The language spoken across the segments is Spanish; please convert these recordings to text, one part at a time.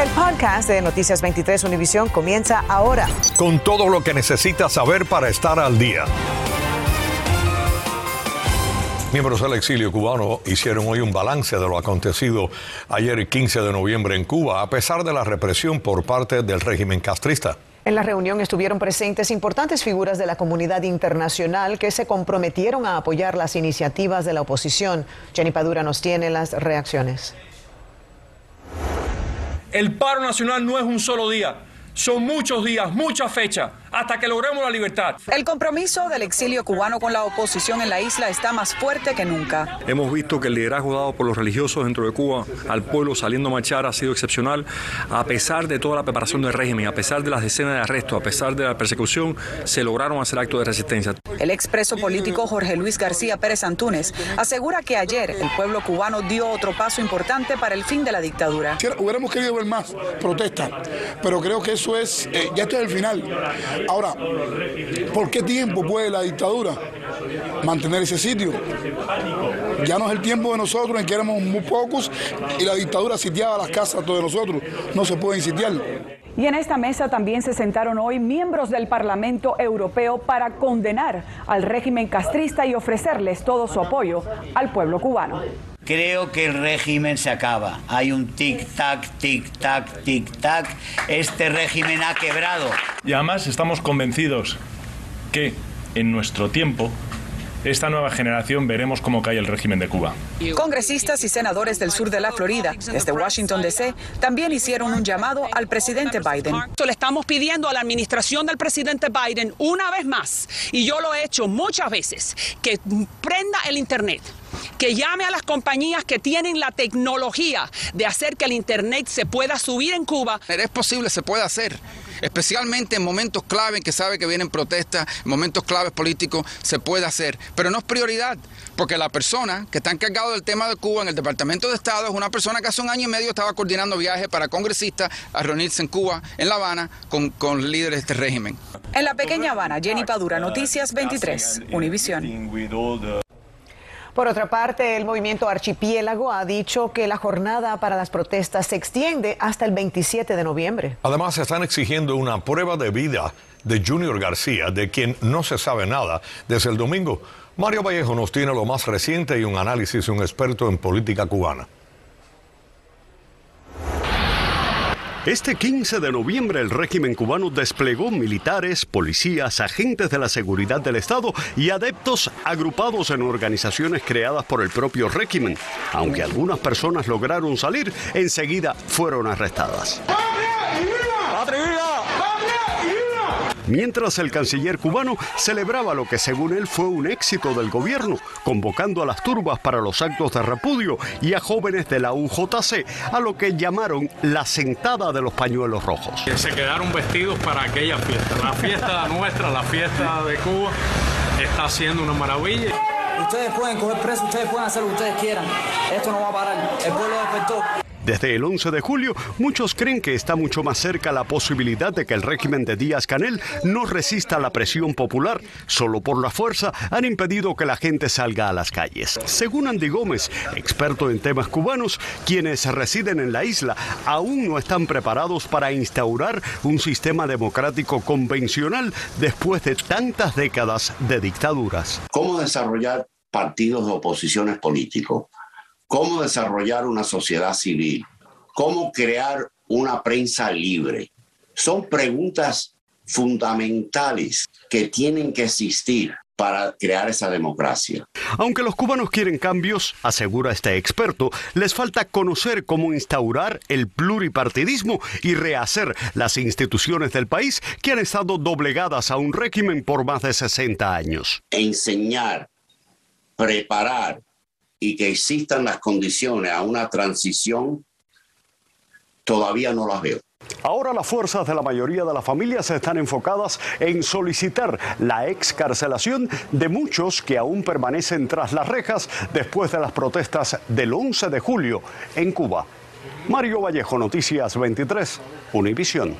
El podcast de Noticias 23 Univisión comienza ahora. Con todo lo que necesitas saber para estar al día. Miembros del exilio cubano hicieron hoy un balance de lo acontecido ayer 15 de noviembre en Cuba, a pesar de la represión por parte del régimen castrista. En la reunión estuvieron presentes importantes figuras de la comunidad internacional que se comprometieron a apoyar las iniciativas de la oposición. Jenny Padura nos tiene las reacciones. El paro nacional no es un solo día, son muchos días, muchas fechas hasta que logremos la libertad. El compromiso del exilio cubano con la oposición en la isla está más fuerte que nunca. Hemos visto que el liderazgo dado por los religiosos dentro de Cuba al pueblo saliendo a marchar ha sido excepcional, a pesar de toda la preparación del régimen, a pesar de las decenas de arrestos, a pesar de la persecución, se lograron hacer actos de resistencia. El expreso político Jorge Luis García Pérez Antunes asegura que ayer el pueblo cubano dio otro paso importante para el fin de la dictadura. Hubiéramos querido ver más protestas, pero creo que eso es, eh, ya esto es el final. Ahora, ¿por qué tiempo puede la dictadura mantener ese sitio? Ya no es el tiempo de nosotros en que éramos muy pocos y la dictadura sitiaba las casas de nosotros. No se puede sitiar. Y en esta mesa también se sentaron hoy miembros del Parlamento Europeo para condenar al régimen castrista y ofrecerles todo su apoyo al pueblo cubano. Creo que el régimen se acaba. Hay un tic-tac, tic-tac, tic-tac. Este régimen ha quebrado. Y además estamos convencidos que en nuestro tiempo esta nueva generación veremos cómo cae el régimen de Cuba. Congresistas y senadores del sur de la Florida, desde Washington DC, también hicieron un llamado al presidente Biden. Le estamos pidiendo a la administración del presidente Biden una vez más, y yo lo he hecho muchas veces, que prenda el Internet que llame a las compañías que tienen la tecnología de hacer que el Internet se pueda subir en Cuba. Es posible, se puede hacer especialmente en momentos clave en que sabe que vienen protestas, en momentos claves políticos, se puede hacer. Pero no es prioridad, porque la persona que está encargado del tema de Cuba en el Departamento de Estado es una persona que hace un año y medio estaba coordinando viajes para congresistas a reunirse en Cuba, en La Habana, con, con líderes de este régimen. En la pequeña Habana, Jenny Padura, Noticias 23, Univisión. Por otra parte, el movimiento Archipiélago ha dicho que la jornada para las protestas se extiende hasta el 27 de noviembre. Además, están exigiendo una prueba de vida de Junior García, de quien no se sabe nada desde el domingo. Mario Vallejo nos tiene lo más reciente y un análisis de un experto en política cubana. Este 15 de noviembre el régimen cubano desplegó militares, policías, agentes de la seguridad del Estado y adeptos agrupados en organizaciones creadas por el propio régimen. Aunque algunas personas lograron salir, enseguida fueron arrestadas. Mientras el canciller cubano celebraba lo que según él fue un éxito del gobierno, convocando a las turbas para los actos de repudio y a jóvenes de la UJC a lo que llamaron la sentada de los pañuelos rojos. Se quedaron vestidos para aquella fiesta, la fiesta nuestra, la fiesta de Cuba, está siendo una maravilla. Ustedes pueden coger preso, ustedes pueden hacer lo que ustedes quieran. Esto no va a parar. El pueblo despertó. Desde el 11 de julio, muchos creen que está mucho más cerca la posibilidad de que el régimen de Díaz Canel no resista la presión popular. Solo por la fuerza han impedido que la gente salga a las calles. Según Andy Gómez, experto en temas cubanos, quienes residen en la isla aún no están preparados para instaurar un sistema democrático convencional después de tantas décadas de dictaduras. ¿Cómo desarrollar partidos de oposiciones políticos? Cómo desarrollar una sociedad civil, cómo crear una prensa libre. Son preguntas fundamentales que tienen que existir para crear esa democracia. Aunque los cubanos quieren cambios, asegura este experto, les falta conocer cómo instaurar el pluripartidismo y rehacer las instituciones del país que han estado doblegadas a un régimen por más de 60 años. Enseñar, preparar y que existan las condiciones a una transición, todavía no las veo. Ahora las fuerzas de la mayoría de las familias están enfocadas en solicitar la excarcelación de muchos que aún permanecen tras las rejas después de las protestas del 11 de julio en Cuba. Mario Vallejo, Noticias 23, Univisión.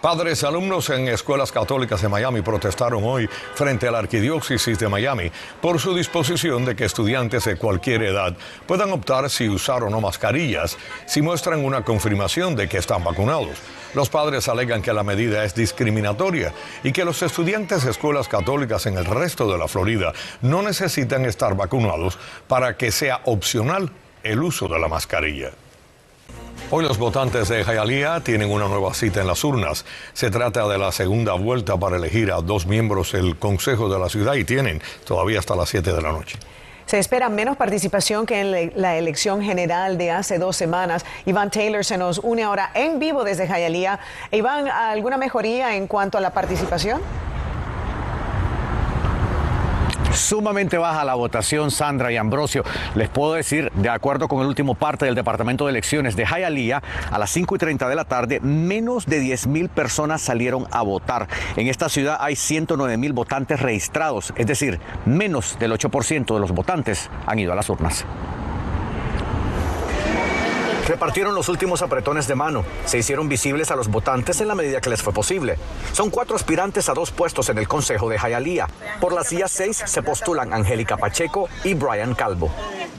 Padres alumnos en escuelas católicas de Miami protestaron hoy frente a la arquidiócesis de Miami por su disposición de que estudiantes de cualquier edad puedan optar si usar o no mascarillas si muestran una confirmación de que están vacunados. Los padres alegan que la medida es discriminatoria y que los estudiantes de escuelas católicas en el resto de la Florida no necesitan estar vacunados para que sea opcional el uso de la mascarilla. Hoy los votantes de Hialeah tienen una nueva cita en las urnas. Se trata de la segunda vuelta para elegir a dos miembros del Consejo de la ciudad y tienen todavía hasta las 7 de la noche. Se espera menos participación que en la elección general de hace dos semanas. Iván Taylor se nos une ahora en vivo desde Hialeah. Iván, ¿alguna mejoría en cuanto a la participación? Sumamente baja la votación, Sandra y Ambrosio. Les puedo decir, de acuerdo con el último parte del Departamento de Elecciones de Hialeah, a las 5 y 30 de la tarde, menos de 10 mil personas salieron a votar. En esta ciudad hay 109 mil votantes registrados, es decir, menos del 8% de los votantes han ido a las urnas. Repartieron los últimos apretones de mano. Se hicieron visibles a los votantes en la medida que les fue posible. Son cuatro aspirantes a dos puestos en el Consejo de Hialeah. Por la silla 6 se postulan Angélica Pacheco y Brian Calvo.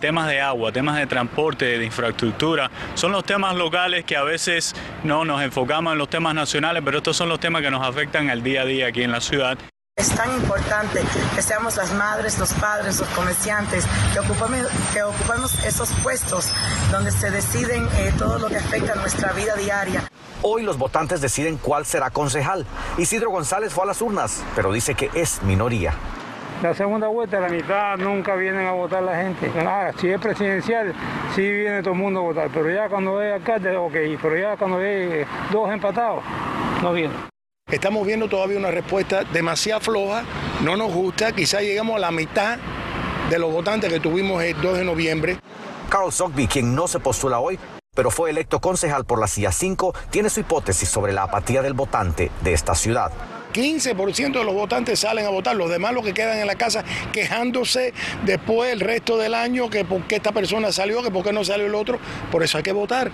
Temas de agua, temas de transporte, de infraestructura, son los temas locales que a veces no nos enfocamos en los temas nacionales, pero estos son los temas que nos afectan al día a día aquí en la ciudad. Es tan importante que seamos las madres, los padres, los comerciantes, que ocupemos, que ocupemos esos puestos donde se deciden eh, todo lo que afecta a nuestra vida diaria. Hoy los votantes deciden cuál será concejal. Isidro González fue a las urnas, pero dice que es minoría. La segunda vuelta, la mitad nunca vienen a votar la gente. Ah, si es presidencial, sí viene todo el mundo a votar, pero ya cuando es alcalde, ok, pero ya cuando hay dos empatados, no vienen. Estamos viendo todavía una respuesta demasiado floja, no nos gusta, quizás lleguemos a la mitad de los votantes que tuvimos el 2 de noviembre. Carl Sockby, quien no se postula hoy, pero fue electo concejal por la CIA 5, tiene su hipótesis sobre la apatía del votante de esta ciudad. 15% de los votantes salen a votar, los demás los que quedan en la casa quejándose después el resto del año que por qué esta persona salió, que por qué no salió el otro, por eso hay que votar.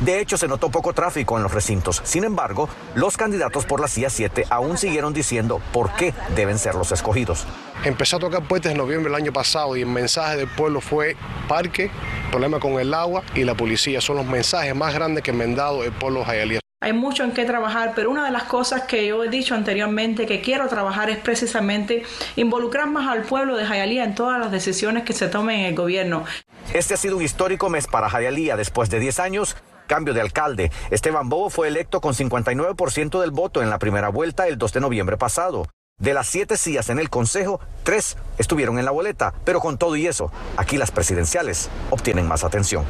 De hecho, se notó poco tráfico en los recintos. Sin embargo, los candidatos por la CIA 7 aún siguieron diciendo por qué deben ser los escogidos. Empezó a tocar puentes en noviembre del año pasado y el mensaje del pueblo fue parque, problema con el agua y la policía. Son los mensajes más grandes que me han dado el pueblo jayalí. Hay mucho en qué trabajar, pero una de las cosas que yo he dicho anteriormente que quiero trabajar es precisamente involucrar más al pueblo de Jayalía en todas las decisiones que se tomen en el gobierno. Este ha sido un histórico mes para Jayalía después de 10 años cambio de alcalde. Esteban Bobo fue electo con 59% del voto en la primera vuelta el 2 de noviembre pasado. De las siete sillas en el Consejo, tres estuvieron en la boleta, pero con todo y eso, aquí las presidenciales obtienen más atención.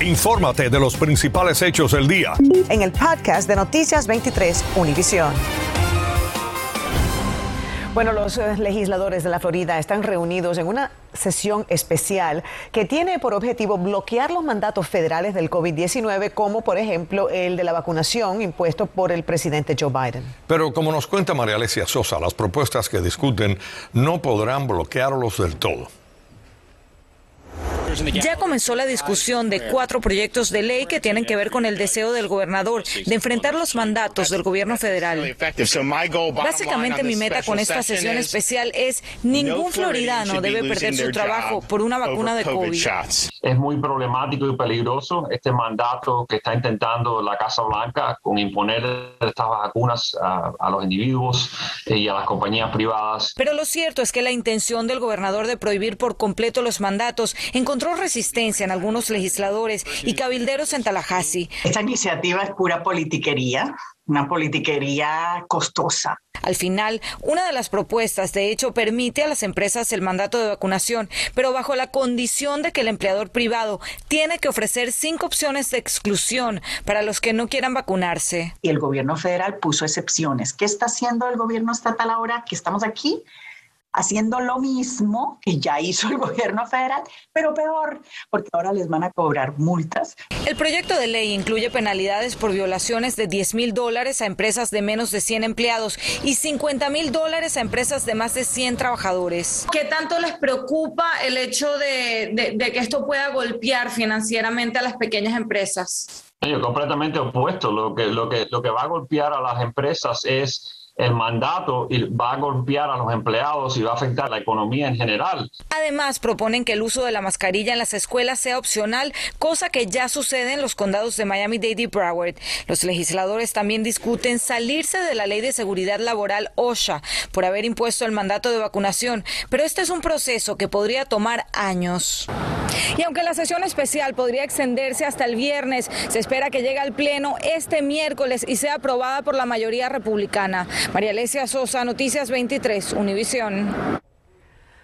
Infórmate de los principales hechos del día. En el podcast de Noticias 23, Univisión. Bueno, los eh, legisladores de la Florida están reunidos en una sesión especial que tiene por objetivo bloquear los mandatos federales del COVID-19, como por ejemplo el de la vacunación impuesto por el presidente Joe Biden. Pero como nos cuenta María Alesia Sosa, las propuestas que discuten no podrán bloquearlos del todo. Ya comenzó la discusión de cuatro proyectos de ley que tienen que ver con el deseo del gobernador de enfrentar los mandatos del gobierno federal. Básicamente mi meta con esta sesión especial es ningún floridano debe perder su trabajo por una vacuna de COVID. Es muy problemático y peligroso este mandato que está intentando la Casa Blanca con imponer estas vacunas a, a los individuos y a las compañías privadas. Pero lo cierto es que la intención del gobernador de prohibir por completo los mandatos encontró resistencia en algunos legisladores y cabilderos en Tallahassee. Esta iniciativa es pura politiquería, una politiquería costosa. Al final, una de las propuestas, de hecho, permite a las empresas el mandato de vacunación, pero bajo la condición de que el empleador privado tiene que ofrecer cinco opciones de exclusión para los que no quieran vacunarse. Y el gobierno federal puso excepciones. ¿Qué está haciendo el gobierno estatal ahora que estamos aquí? Haciendo lo mismo que ya hizo el gobierno federal, pero peor, porque ahora les van a cobrar multas. El proyecto de ley incluye penalidades por violaciones de 10 mil dólares a empresas de menos de 100 empleados y 50 mil dólares a empresas de más de 100 trabajadores. ¿Qué tanto les preocupa el hecho de, de que esto pueda golpear financieramente a las pequeñas empresas? Yo completamente opuesto. Lo que, lo, que, lo que va a golpear a las empresas es el mandato va a golpear a los empleados y va a afectar la economía en general. Además, proponen que el uso de la mascarilla en las escuelas sea opcional, cosa que ya sucede en los condados de Miami-Dade y Broward. Los legisladores también discuten salirse de la ley de seguridad laboral OSHA por haber impuesto el mandato de vacunación, pero este es un proceso que podría tomar años. Y aunque la sesión especial podría extenderse hasta el viernes, se espera que llegue al Pleno este miércoles y sea aprobada por la mayoría republicana. María Alesia Sosa, Noticias 23, Univisión.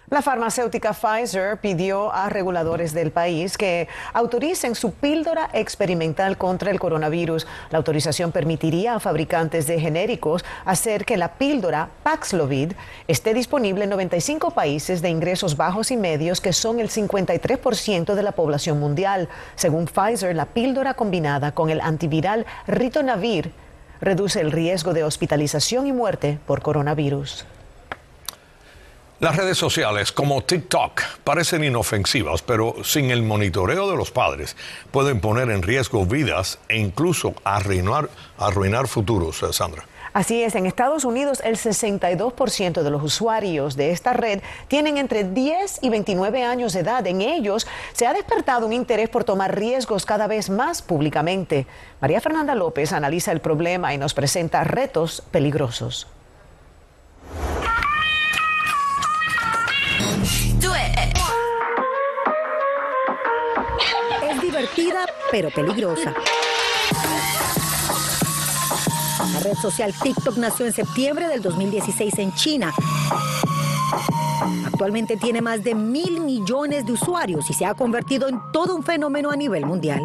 La farmacéutica Pfizer pidió a reguladores del país que autoricen su píldora experimental contra el coronavirus. La autorización permitiría a fabricantes de genéricos hacer que la píldora Paxlovid esté disponible en 95 países de ingresos bajos y medios, que son el 53% de la población mundial. Según Pfizer, la píldora combinada con el antiviral Ritonavir reduce el riesgo de hospitalización y muerte por coronavirus. Las redes sociales como TikTok parecen inofensivas, pero sin el monitoreo de los padres pueden poner en riesgo vidas e incluso arruinar, futuros, eh, Sandra. Así es, en Estados Unidos el 62% de los usuarios de esta red tienen entre 10 y 29 años de edad. En ellos se ha despertado un interés por tomar riesgos cada vez más públicamente. María Fernanda López analiza el problema y nos presenta retos peligrosos. Es divertida, pero peligrosa. La red social TikTok nació en septiembre del 2016 en China. Actualmente tiene más de mil millones de usuarios y se ha convertido en todo un fenómeno a nivel mundial.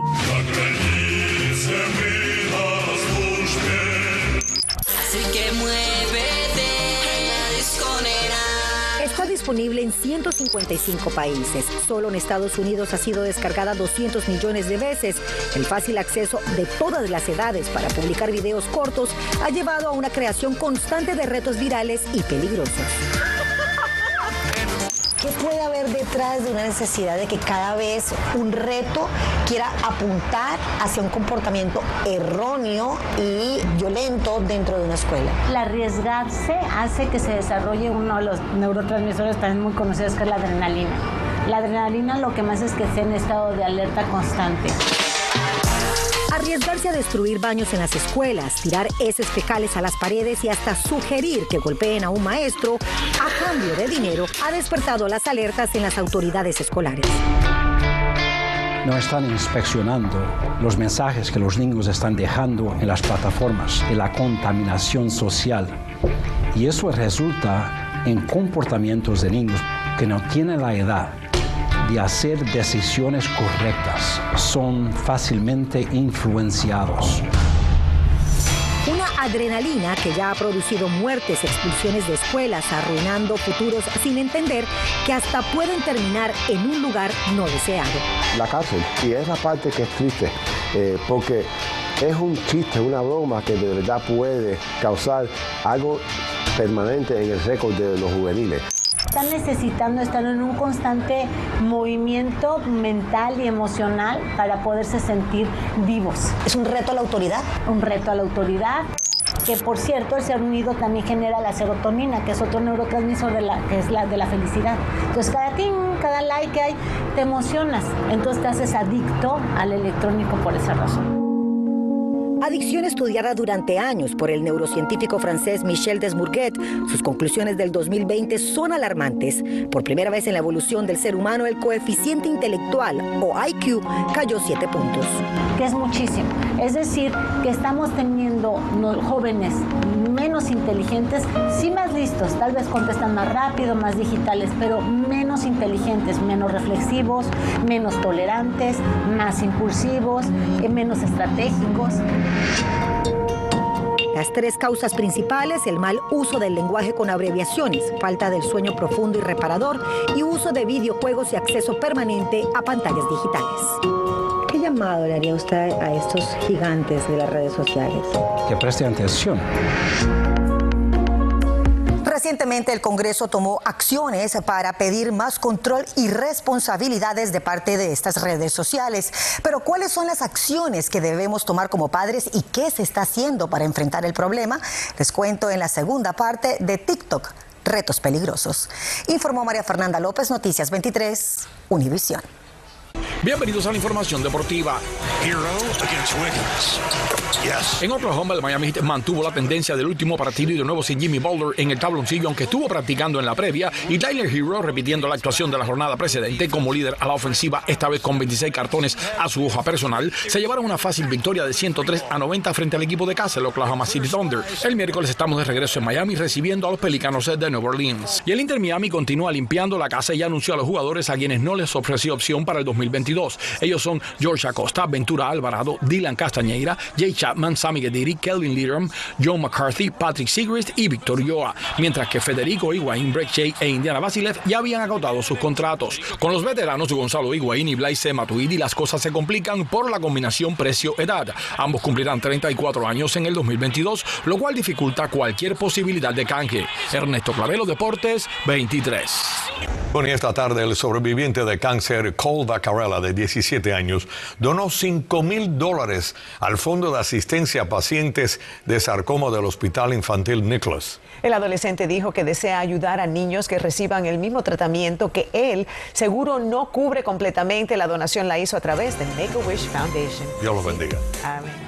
En 155 países. Solo en Estados Unidos ha sido descargada 200 millones de veces. El fácil acceso de todas las edades para publicar videos cortos ha llevado a una creación constante de retos virales y peligrosos. ¿Qué puede haber detrás de una necesidad de que cada vez un reto quiera apuntar hacia un comportamiento erróneo y violento dentro de una escuela? El arriesgarse hace que se desarrolle uno de los neurotransmisores también muy conocidos que es la adrenalina. La adrenalina lo que más es que esté en estado de alerta constante. Arriesgarse a destruir baños en las escuelas, tirar heces fecales a las paredes y hasta sugerir que golpeen a un maestro a cambio de dinero ha despertado las alertas en las autoridades escolares. No están inspeccionando los mensajes que los niños están dejando en las plataformas de la contaminación social. Y eso resulta en comportamientos de niños que no tienen la edad de hacer decisiones correctas. Son fácilmente influenciados. Una adrenalina que ya ha producido muertes, expulsiones de escuelas, arruinando futuros sin entender que hasta pueden terminar en un lugar no deseado. La cárcel. Y es la parte que es triste, eh, porque es un chiste, una broma que de verdad puede causar algo permanente en el récord de los juveniles. Están necesitando estar en un constante movimiento mental y emocional para poderse sentir vivos. ¿Es un reto a la autoridad? Un reto a la autoridad que por cierto el ser unido también genera la serotonina, que es otro neurotransmisor de la, que es la de la felicidad. Entonces cada ting, cada like que hay, te emocionas, entonces te haces adicto al electrónico por esa razón. Adicción estudiada durante años por el neurocientífico francés Michel Desmourguet, sus conclusiones del 2020 son alarmantes. Por primera vez en la evolución del ser humano, el coeficiente intelectual o IQ cayó 7 puntos. Que es muchísimo. Es decir, que estamos teniendo jóvenes menos inteligentes, sí más listos, tal vez contestan más rápido, más digitales, pero menos inteligentes, menos reflexivos, menos tolerantes, más impulsivos, menos estratégicos. Las tres causas principales, el mal uso del lenguaje con abreviaciones, falta del sueño profundo y reparador y uso de videojuegos y acceso permanente a pantallas digitales. ¿Qué llamado le haría usted a estos gigantes de las redes sociales? Que presten atención. Recientemente el Congreso tomó acciones para pedir más control y responsabilidades de parte de estas redes sociales. Pero ¿cuáles son las acciones que debemos tomar como padres y qué se está haciendo para enfrentar el problema? Les cuento en la segunda parte de TikTok, Retos Peligrosos. Informó María Fernanda López, Noticias 23, Univisión. Bienvenidos a la información deportiva. En Oklahoma, el Miami Heat mantuvo la tendencia del último partido y de nuevo sin Jimmy Butler en el tabloncillo, aunque estuvo practicando en la previa, y Tyler Hero repitiendo la actuación de la jornada precedente como líder a la ofensiva, esta vez con 26 cartones a su hoja personal, se llevaron una fácil victoria de 103 a 90 frente al equipo de casa, el Oklahoma City Thunder. El miércoles estamos de regreso en Miami recibiendo a los Pelicanos de New Orleans. Y el Inter Miami continúa limpiando la casa y anunció a los jugadores a quienes no les ofreció opción para el 2022. Ellos son George Acosta, Ventura Alvarado, Dylan Castañeira, Jay Chapman, Sammy Guediri, Kelvin Liederman, John McCarthy, Patrick Sigrist y Victor Yoa, mientras que Federico Higuaín, Breck Shea e Indiana Basilev ya habían agotado sus contratos. Con los veteranos Gonzalo Higuaín y Blaise Matuidi las cosas se complican por la combinación precio-edad. Ambos cumplirán 34 años en el 2022, lo cual dificulta cualquier posibilidad de canje. Ernesto Clavelo, Deportes 23. Bueno, y esta tarde el sobreviviente de cáncer Cole De 17 años, donó 5 mil dólares al Fondo de Asistencia a Pacientes de Sarcoma del Hospital Infantil Nicholas. El adolescente dijo que desea ayudar a niños que reciban el mismo tratamiento que él. Seguro no cubre completamente. La donación la hizo a través de Make-A-Wish Foundation. Dios los bendiga. Amén.